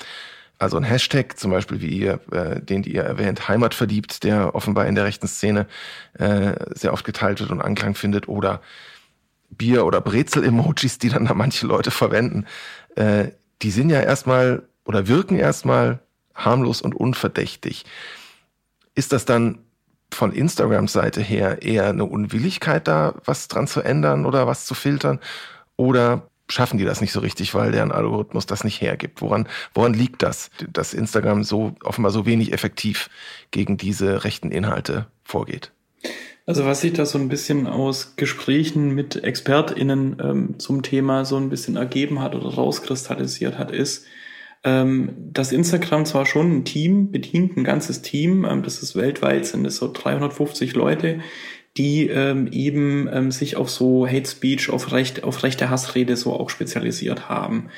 Also ein Hashtag, zum Beispiel wie ihr, äh, den ihr erwähnt, Heimatverliebt, der offenbar in der rechten Szene äh, sehr oft geteilt wird und Anklang findet, oder Bier- oder Brezel-Emojis, die dann da manche Leute verwenden, äh, die sind ja erstmal oder wirken erstmal harmlos und unverdächtig. Ist das dann von Instagrams Seite her eher eine Unwilligkeit da, was dran zu ändern oder was zu filtern? Oder schaffen die das nicht so richtig, weil deren Algorithmus das nicht hergibt? Woran, woran liegt das, dass Instagram so offenbar so wenig effektiv gegen diese rechten Inhalte vorgeht? Also was sich da so ein bisschen aus Gesprächen mit ExpertInnen ähm, zum Thema so ein bisschen ergeben hat oder rauskristallisiert hat, ist, ähm, dass Instagram zwar schon ein Team bedient, ein ganzes Team, ähm, das ist weltweit, sind es so 350 Leute, die ähm, eben ähm, sich auf so Hate Speech, auf, Recht, auf rechte Hassrede so auch spezialisiert haben.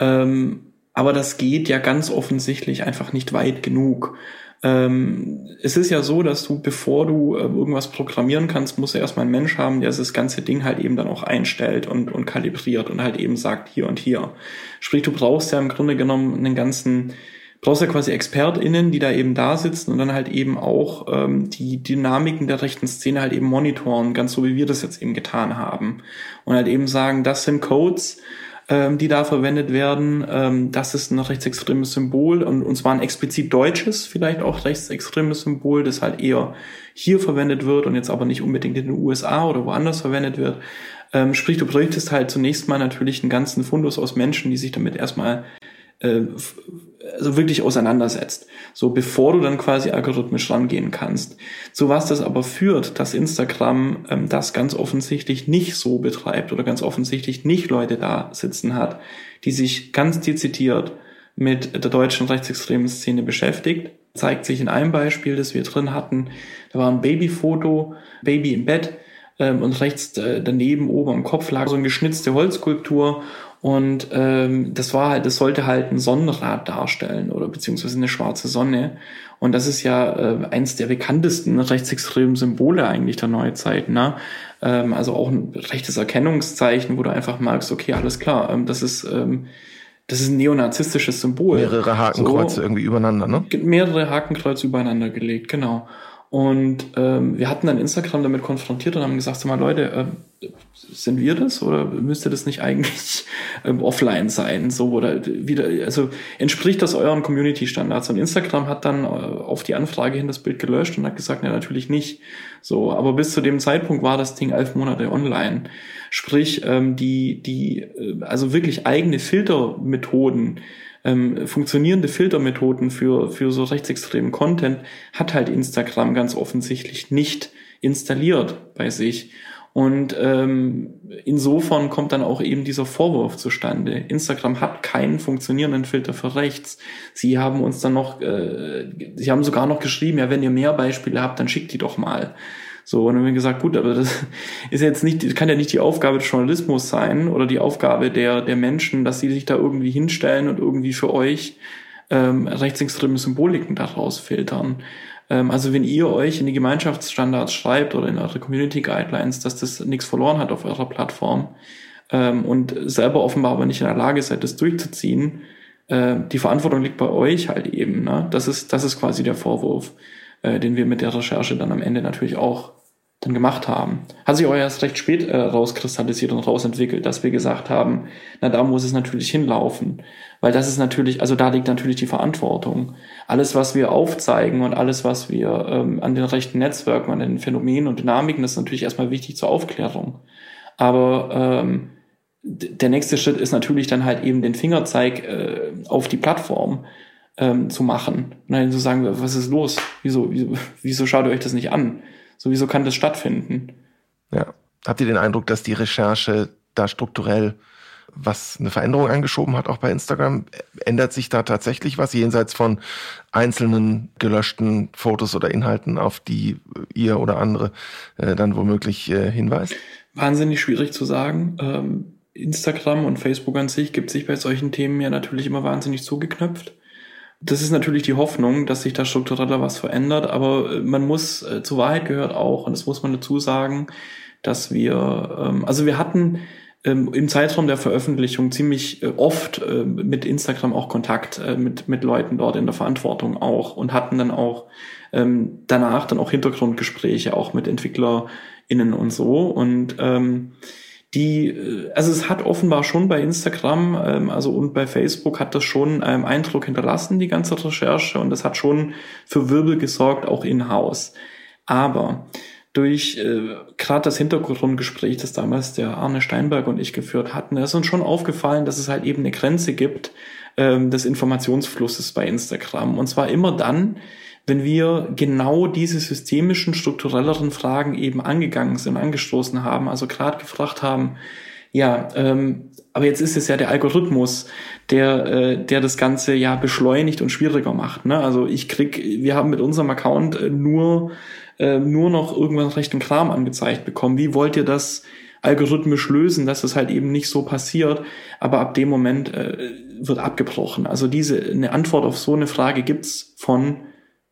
Ähm, aber das geht ja ganz offensichtlich einfach nicht weit genug. Ähm, es ist ja so, dass du, bevor du äh, irgendwas programmieren kannst, musst du erstmal einen Mensch haben, der das ganze Ding halt eben dann auch einstellt und, und kalibriert und halt eben sagt hier und hier. Sprich, du brauchst ja im Grunde genommen einen ganzen, brauchst ja quasi ExpertInnen, die da eben da sitzen und dann halt eben auch ähm, die Dynamiken der rechten Szene halt eben monitoren, ganz so wie wir das jetzt eben getan haben. Und halt eben sagen, das sind Codes, ähm, die da verwendet werden. Ähm, das ist ein rechtsextremes Symbol und, und zwar ein explizit deutsches, vielleicht auch rechtsextremes Symbol, das halt eher hier verwendet wird und jetzt aber nicht unbedingt in den USA oder woanders verwendet wird. Ähm, sprich, du bräuchtest halt zunächst mal natürlich einen ganzen Fundus aus Menschen, die sich damit erstmal äh, also wirklich auseinandersetzt. So bevor du dann quasi algorithmisch rangehen kannst. Zu was das aber führt, dass Instagram ähm, das ganz offensichtlich nicht so betreibt oder ganz offensichtlich nicht Leute da sitzen hat, die sich ganz dezidiert mit der deutschen rechtsextremen Szene beschäftigt. Zeigt sich in einem Beispiel, das wir drin hatten. Da war ein Babyfoto, Baby im Bett, ähm, und rechts äh, daneben oben am Kopf lag so eine geschnitzte Holzskulptur und ähm, das war halt, das sollte halt ein Sonnenrad darstellen oder beziehungsweise eine schwarze Sonne. Und das ist ja äh, eins der bekanntesten rechtsextremen Symbole eigentlich der Neuzeit. Ne? Ähm, also auch ein rechtes Erkennungszeichen, wo du einfach merkst, okay, alles klar, ähm, das ist ähm, das ist ein neonazistisches Symbol. Mehrere Hakenkreuze so, irgendwie übereinander, ne? Mehrere Hakenkreuze übereinander gelegt, genau. Und ähm, wir hatten dann Instagram damit konfrontiert und haben gesagt, sag mal Leute, äh, sind wir das oder müsste das nicht eigentlich ähm, offline sein? So oder wieder, also entspricht das euren Community-Standards? Und Instagram hat dann äh, auf die Anfrage hin das Bild gelöscht und hat gesagt, ja, natürlich nicht. So, aber bis zu dem Zeitpunkt war das Ding elf Monate online. Sprich, ähm, die, die, äh, also wirklich eigene Filtermethoden, ähm, funktionierende Filtermethoden für, für so rechtsextremen Content hat halt Instagram ganz offensichtlich nicht installiert bei sich. Und ähm, insofern kommt dann auch eben dieser Vorwurf zustande. Instagram hat keinen funktionierenden Filter für rechts. Sie haben uns dann noch, äh, sie haben sogar noch geschrieben, ja, wenn ihr mehr Beispiele habt, dann schickt die doch mal. So, und dann haben wir gesagt, gut, aber das ist jetzt nicht, kann ja nicht die Aufgabe des Journalismus sein oder die Aufgabe der, der Menschen, dass sie sich da irgendwie hinstellen und irgendwie für euch ähm, rechtsextreme Symboliken daraus filtern. Ähm, also wenn ihr euch in die Gemeinschaftsstandards schreibt oder in eure Community Guidelines, dass das nichts verloren hat auf eurer Plattform ähm, und selber offenbar aber nicht in der Lage seid, das durchzuziehen, äh, die Verantwortung liegt bei euch halt eben. Ne? Das ist, das ist quasi der Vorwurf äh, den wir mit der Recherche dann am Ende natürlich auch dann gemacht haben. Hat sich auch erst recht spät äh, rauskristallisiert und rausentwickelt, dass wir gesagt haben, na da muss es natürlich hinlaufen, weil das ist natürlich, also da liegt natürlich die Verantwortung. Alles, was wir aufzeigen und alles, was wir ähm, an den rechten Netzwerken, an den Phänomenen und Dynamiken, das ist natürlich erstmal wichtig zur Aufklärung. Aber ähm, der nächste Schritt ist natürlich dann halt eben den Fingerzeig äh, auf die Plattform ähm, zu machen. Und dann zu sagen, was ist los? Wieso, wieso, wieso schaut ihr euch das nicht an? So, wieso kann das stattfinden? Ja. Habt ihr den Eindruck, dass die Recherche da strukturell was eine Veränderung angeschoben hat, auch bei Instagram? Ändert sich da tatsächlich was jenseits von einzelnen gelöschten Fotos oder Inhalten, auf die ihr oder andere äh, dann womöglich äh, hinweist? Wahnsinnig schwierig zu sagen. Ähm, Instagram und Facebook an sich gibt sich bei solchen Themen ja natürlich immer wahnsinnig zugeknöpft das ist natürlich die Hoffnung, dass sich da struktureller was verändert, aber äh, man muss, äh, zur Wahrheit gehört auch, und das muss man dazu sagen, dass wir, ähm, also wir hatten ähm, im Zeitraum der Veröffentlichung ziemlich äh, oft äh, mit Instagram auch Kontakt äh, mit, mit Leuten dort in der Verantwortung auch und hatten dann auch ähm, danach dann auch Hintergrundgespräche auch mit EntwicklerInnen und so. Und ähm, die, äh, also es hat offenbar schon bei Instagram, ähm, also und bei Facebook hat das schon einen Eindruck hinterlassen, die ganze Recherche, und das hat schon für Wirbel gesorgt, auch in-house. Aber durch äh, gerade das Hintergrundgespräch, das damals der Arne Steinberg und ich geführt hatten, ist uns schon aufgefallen, dass es halt eben eine Grenze gibt ähm, des Informationsflusses bei Instagram. Und zwar immer dann, wenn wir genau diese systemischen, strukturelleren Fragen eben angegangen sind, angestoßen haben, also gerade gefragt haben, ja, ähm, aber jetzt ist es ja der Algorithmus, der, äh, der das Ganze ja beschleunigt und schwieriger macht. Ne? Also ich krieg, wir haben mit unserem Account äh, nur äh, nur noch irgendwann rechten Kram angezeigt bekommen. Wie wollt ihr das algorithmisch lösen, dass es halt eben nicht so passiert? Aber ab dem Moment äh, wird abgebrochen. Also diese eine Antwort auf so eine Frage gibt's von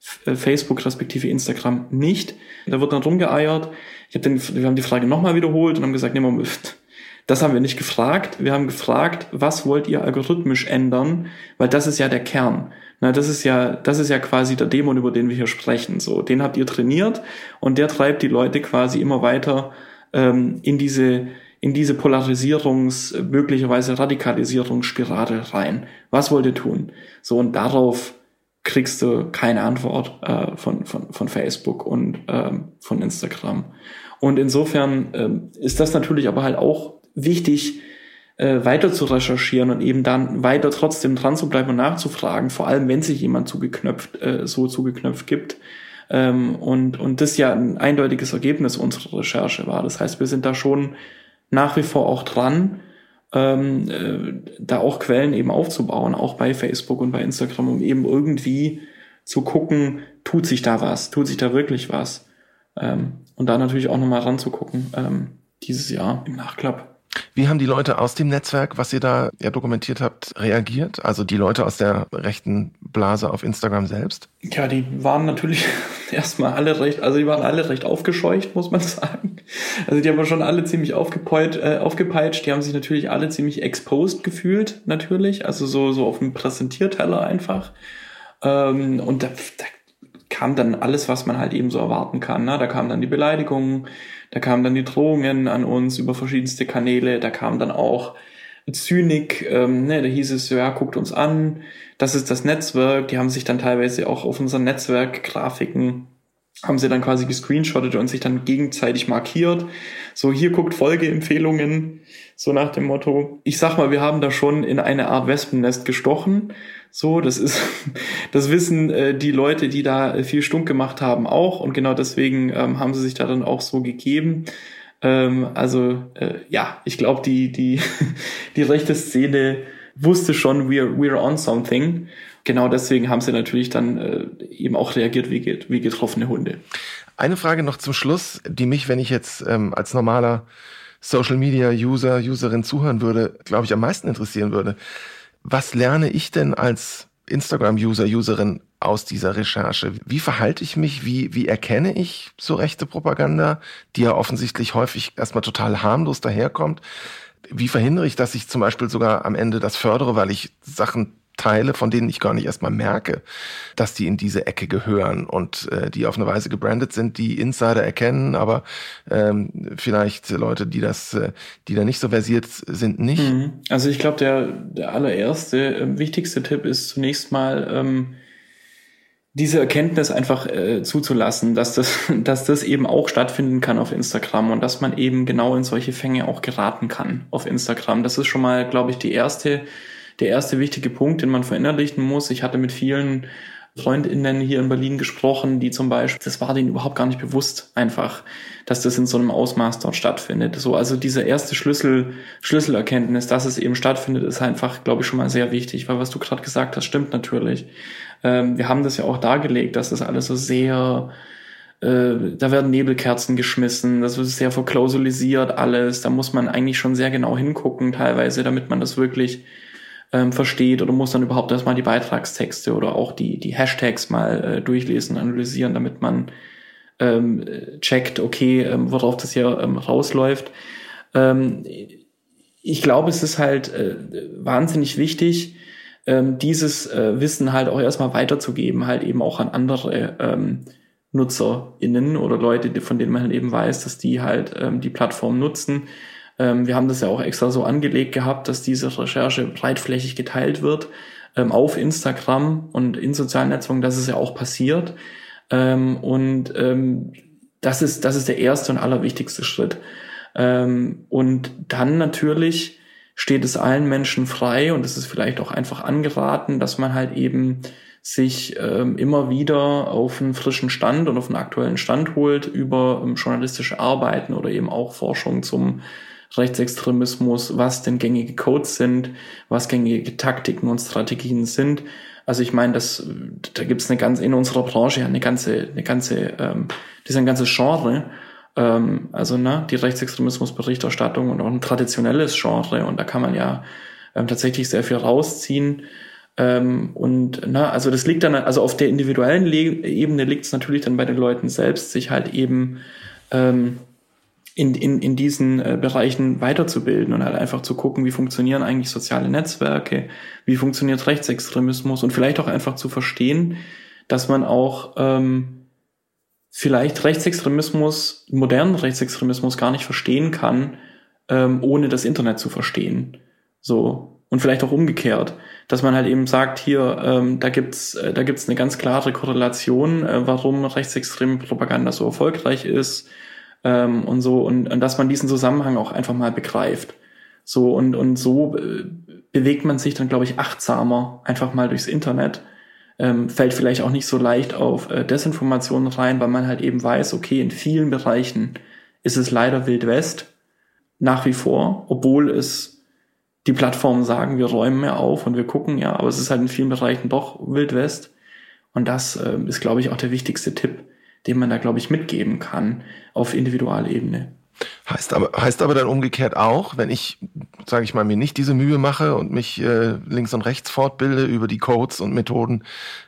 Facebook respektive Instagram nicht. Da wird dann rumgeeiert. Ich hab den, wir haben die Frage nochmal wiederholt und haben gesagt, nee, Moment, das haben wir nicht gefragt. Wir haben gefragt, was wollt ihr algorithmisch ändern? Weil das ist ja der Kern. Na, das ist ja, das ist ja quasi der Dämon, über den wir hier sprechen. So, den habt ihr trainiert und der treibt die Leute quasi immer weiter ähm, in diese in diese Polarisierungs, möglicherweise Radikalisierungsspirale rein. Was wollt ihr tun? So und darauf kriegst du keine Antwort äh, von, von, von Facebook und ähm, von Instagram. Und insofern ähm, ist das natürlich aber halt auch wichtig, äh, weiter zu recherchieren und eben dann weiter trotzdem dran zu bleiben und nachzufragen, vor allem wenn sich jemand zugeknöpft, äh, so zugeknöpft gibt. Ähm, und, und das ja ein eindeutiges Ergebnis unserer Recherche war. Das heißt, wir sind da schon nach wie vor auch dran, ähm, äh, da auch Quellen eben aufzubauen, auch bei Facebook und bei Instagram, um eben irgendwie zu gucken, tut sich da was, tut sich da wirklich was. Ähm, und da natürlich auch nochmal ranzugucken, ähm, dieses Jahr im Nachklapp. Wie haben die Leute aus dem Netzwerk, was ihr da ja dokumentiert habt, reagiert? Also die Leute aus der rechten Blase auf Instagram selbst? Ja, die waren natürlich erstmal alle recht, also die waren alle recht aufgescheucht, muss man sagen. Also die haben schon alle ziemlich aufgepeut, äh, aufgepeitscht. Die haben sich natürlich alle ziemlich exposed gefühlt, natürlich. Also so, so auf dem Präsentierteller einfach. Ähm, und da, da kam dann alles, was man halt eben so erwarten kann. Ne? Da kamen dann die Beleidigungen, da kamen dann die Drohungen an uns über verschiedenste Kanäle, da kam dann auch Zynik, ähm, ne, da hieß es, ja, guckt uns an, das ist das Netzwerk, die haben sich dann teilweise auch auf unseren Netzwerkgrafiken haben sie dann quasi gescreenshottet und sich dann gegenseitig markiert. So, hier guckt Folgeempfehlungen, so nach dem Motto. Ich sag mal, wir haben da schon in eine Art Wespennest gestochen. So, das ist, das wissen äh, die Leute, die da viel Stunk gemacht haben, auch. Und genau deswegen ähm, haben sie sich da dann auch so gegeben. Ähm, also, äh, ja, ich glaube, die, die, die rechte Szene wusste schon, we're, we're on something genau deswegen haben sie natürlich dann äh, eben auch reagiert wie, wie getroffene Hunde. Eine Frage noch zum Schluss, die mich, wenn ich jetzt ähm, als normaler Social Media User, Userin zuhören würde, glaube ich, am meisten interessieren würde. Was lerne ich denn als Instagram-User, Userin aus dieser Recherche? Wie verhalte ich mich? Wie, wie erkenne ich so rechte Propaganda, die ja offensichtlich häufig erstmal total harmlos daherkommt? Wie verhindere ich, dass ich zum Beispiel sogar am Ende das fördere, weil ich Sachen Teile, von denen ich gar nicht erstmal merke, dass die in diese Ecke gehören und äh, die auf eine Weise gebrandet sind, die Insider erkennen, aber ähm, vielleicht Leute, die das, äh, die da nicht so versiert sind, nicht. Mhm. Also ich glaube, der, der allererste, äh, wichtigste Tipp ist zunächst mal ähm, diese Erkenntnis einfach äh, zuzulassen, dass das, dass das eben auch stattfinden kann auf Instagram und dass man eben genau in solche Fänge auch geraten kann auf Instagram. Das ist schon mal, glaube ich, die erste der erste wichtige Punkt, den man verinnerlichen muss. Ich hatte mit vielen Freundinnen hier in Berlin gesprochen, die zum Beispiel, das war denen überhaupt gar nicht bewusst einfach, dass das in so einem Ausmaß dort stattfindet. So, also diese erste Schlüssel, Schlüsselerkenntnis, dass es eben stattfindet, ist einfach, glaube ich, schon mal sehr wichtig, weil was du gerade gesagt hast, stimmt natürlich. Ähm, wir haben das ja auch dargelegt, dass das alles so sehr, äh, da werden Nebelkerzen geschmissen, das ist sehr verklausulisiert alles, da muss man eigentlich schon sehr genau hingucken teilweise, damit man das wirklich ähm, versteht oder muss dann überhaupt erstmal die Beitragstexte oder auch die, die Hashtags mal äh, durchlesen, analysieren, damit man ähm, checkt, okay, ähm, worauf das hier ähm, rausläuft. Ähm, ich glaube, es ist halt äh, wahnsinnig wichtig, ähm, dieses äh, Wissen halt auch erstmal weiterzugeben, halt eben auch an andere ähm, NutzerInnen oder Leute, von denen man halt eben weiß, dass die halt ähm, die Plattform nutzen, Ähm, wir haben das ja auch extra so angelegt gehabt, dass diese Recherche breitflächig geteilt wird ähm, auf Instagram und in sozialen Netzwerken. Das ist ja auch passiert. Ähm, und ähm, das ist, das ist der erste und allerwichtigste Schritt. Ähm, und dann natürlich steht es allen Menschen frei und es ist vielleicht auch einfach angeraten, dass man halt eben sich ähm, immer wieder auf einen frischen Stand und auf einen aktuellen Stand holt über ähm, journalistische Arbeiten oder eben auch Forschung zum Rechtsextremismus, was denn gängige Codes sind, was gängige Taktiken und Strategien sind. Also ich meine, das, da gibt es eine ganze in unserer Branche eine ganze, eine ganze, ähm, das ist ein ganzes Genre. Ähm, also ne, die Rechtsextremismusberichterstattung und auch ein traditionelles Genre und da kann man ja ähm, tatsächlich sehr viel rausziehen. Ähm, und na, also das liegt dann, also auf der individuellen Le Ebene liegt es natürlich dann bei den Leuten selbst, sich halt eben ähm, in, in, in diesen äh, Bereichen weiterzubilden und halt einfach zu gucken, wie funktionieren eigentlich soziale Netzwerke, wie funktioniert Rechtsextremismus und vielleicht auch einfach zu verstehen, dass man auch ähm, vielleicht Rechtsextremismus, modernen Rechtsextremismus gar nicht verstehen kann, ähm, ohne das Internet zu verstehen. So. Und vielleicht auch umgekehrt, dass man halt eben sagt, hier, ähm, da gibt's, äh, da gibt's eine ganz klare Korrelation, äh, warum rechtsextreme Propaganda so erfolgreich ist ähm, und so und, und dass man diesen Zusammenhang auch einfach mal begreift. So und und so äh, bewegt man sich dann, glaube ich, achtsamer einfach mal durchs Internet. Ähm, fällt vielleicht auch nicht so leicht auf äh, Desinformationen rein, weil man halt eben weiß, okay, in vielen Bereichen ist es leider Wild West nach wie vor, obwohl es die Plattformen sagen, wir räumen mehr auf und wir gucken, ja, aber es ist halt in vielen Bereichen doch Wild West. Und das äh, ist, glaube ich, auch der wichtigste Tipp, den man da, glaube ich, mitgeben kann auf Individualebene. Heißt aber, heißt aber dann umgekehrt auch, wenn ich, sage ich mal, mir nicht diese Mühe mache und mich äh, links und rechts fortbilde über die Codes und Methoden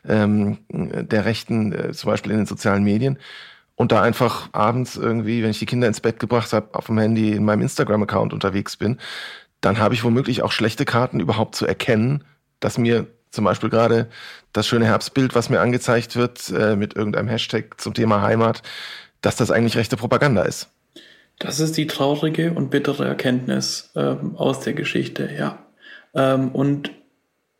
ähm, der Rechten, äh, zum Beispiel in den sozialen Medien, und da einfach abends irgendwie, wenn ich die Kinder ins Bett gebracht habe, auf dem Handy in meinem Instagram-Account unterwegs bin, dann habe ich womöglich auch schlechte Karten überhaupt zu erkennen, dass mir zum Beispiel gerade das schöne Herbstbild, was mir angezeigt wird äh, mit irgendeinem Hashtag zum Thema Heimat, dass das eigentlich rechte Propaganda ist. Das ist die traurige und bittere Erkenntnis ähm, aus der Geschichte, ja. Ähm, und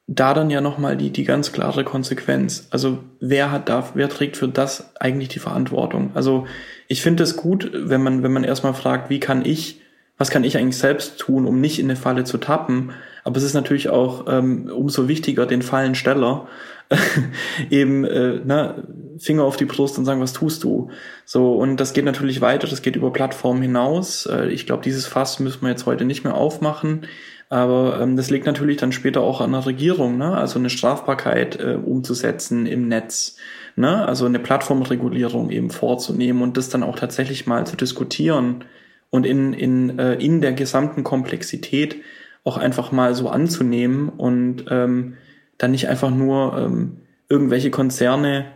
da dann ja nochmal die, die ganz klare Konsequenz. Also wer hat da, wer trägt für das eigentlich die Verantwortung? Also ich finde es gut, wenn man, wenn man erstmal fragt, wie kann ich, was kann ich eigentlich selbst tun, um nicht in eine Falle zu tappen? Aber es ist natürlich auch ähm, umso wichtiger, den Fallensteller eben äh, na, Finger auf die Brust und sagen, was tust du? So, und das geht natürlich weiter, das geht über Plattformen hinaus. Äh, ich glaube, dieses Fass müssen wir jetzt heute nicht mehr aufmachen. Aber ähm, das liegt natürlich dann später auch an der Regierung, ne? also eine Strafbarkeit äh, umzusetzen im Netz, ne? also eine Plattformregulierung eben vorzunehmen und das dann auch tatsächlich mal zu diskutieren und in, in, äh, in der gesamten Komplexität auch einfach mal so anzunehmen und ähm, dann nicht einfach nur ähm, irgendwelche Konzerne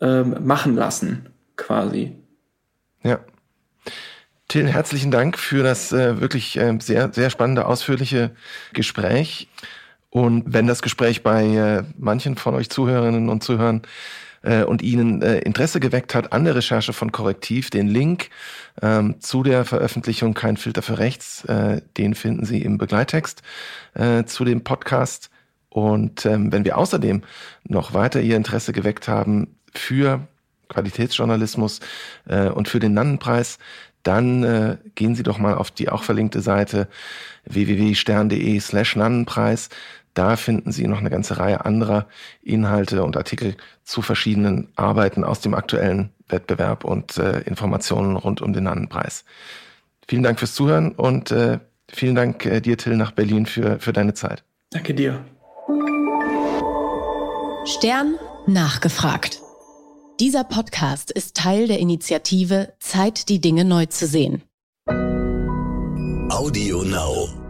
ähm, machen lassen, quasi. Ja. Till, herzlichen Dank für das äh, wirklich äh, sehr, sehr spannende, ausführliche Gespräch. Und wenn das Gespräch bei äh, manchen von euch Zuhörerinnen und Zuhörern äh, und Ihnen äh, Interesse geweckt hat an der Recherche von Korrektiv, den Link ähm, zu der Veröffentlichung Kein Filter für Rechts, äh, den finden Sie im Begleittext äh, zu dem Podcast. Und ähm, wenn wir außerdem noch weiter Ihr Interesse geweckt haben für Qualitätsjournalismus äh, und für den Nannenpreis, dann äh, gehen Sie doch mal auf die auch verlinkte Seite www.stern.de slash Nannenpreis. Da finden Sie noch eine ganze Reihe anderer Inhalte und Artikel zu verschiedenen Arbeiten aus dem aktuellen Wettbewerb und äh, Informationen rund um den Nannenpreis. Vielen Dank fürs Zuhören und äh, vielen Dank äh, dir, Till, nach Berlin für, für deine Zeit. Danke dir. Stern nachgefragt. Dieser Podcast ist Teil der Initiative Zeit, die Dinge neu zu sehen. Audio Now.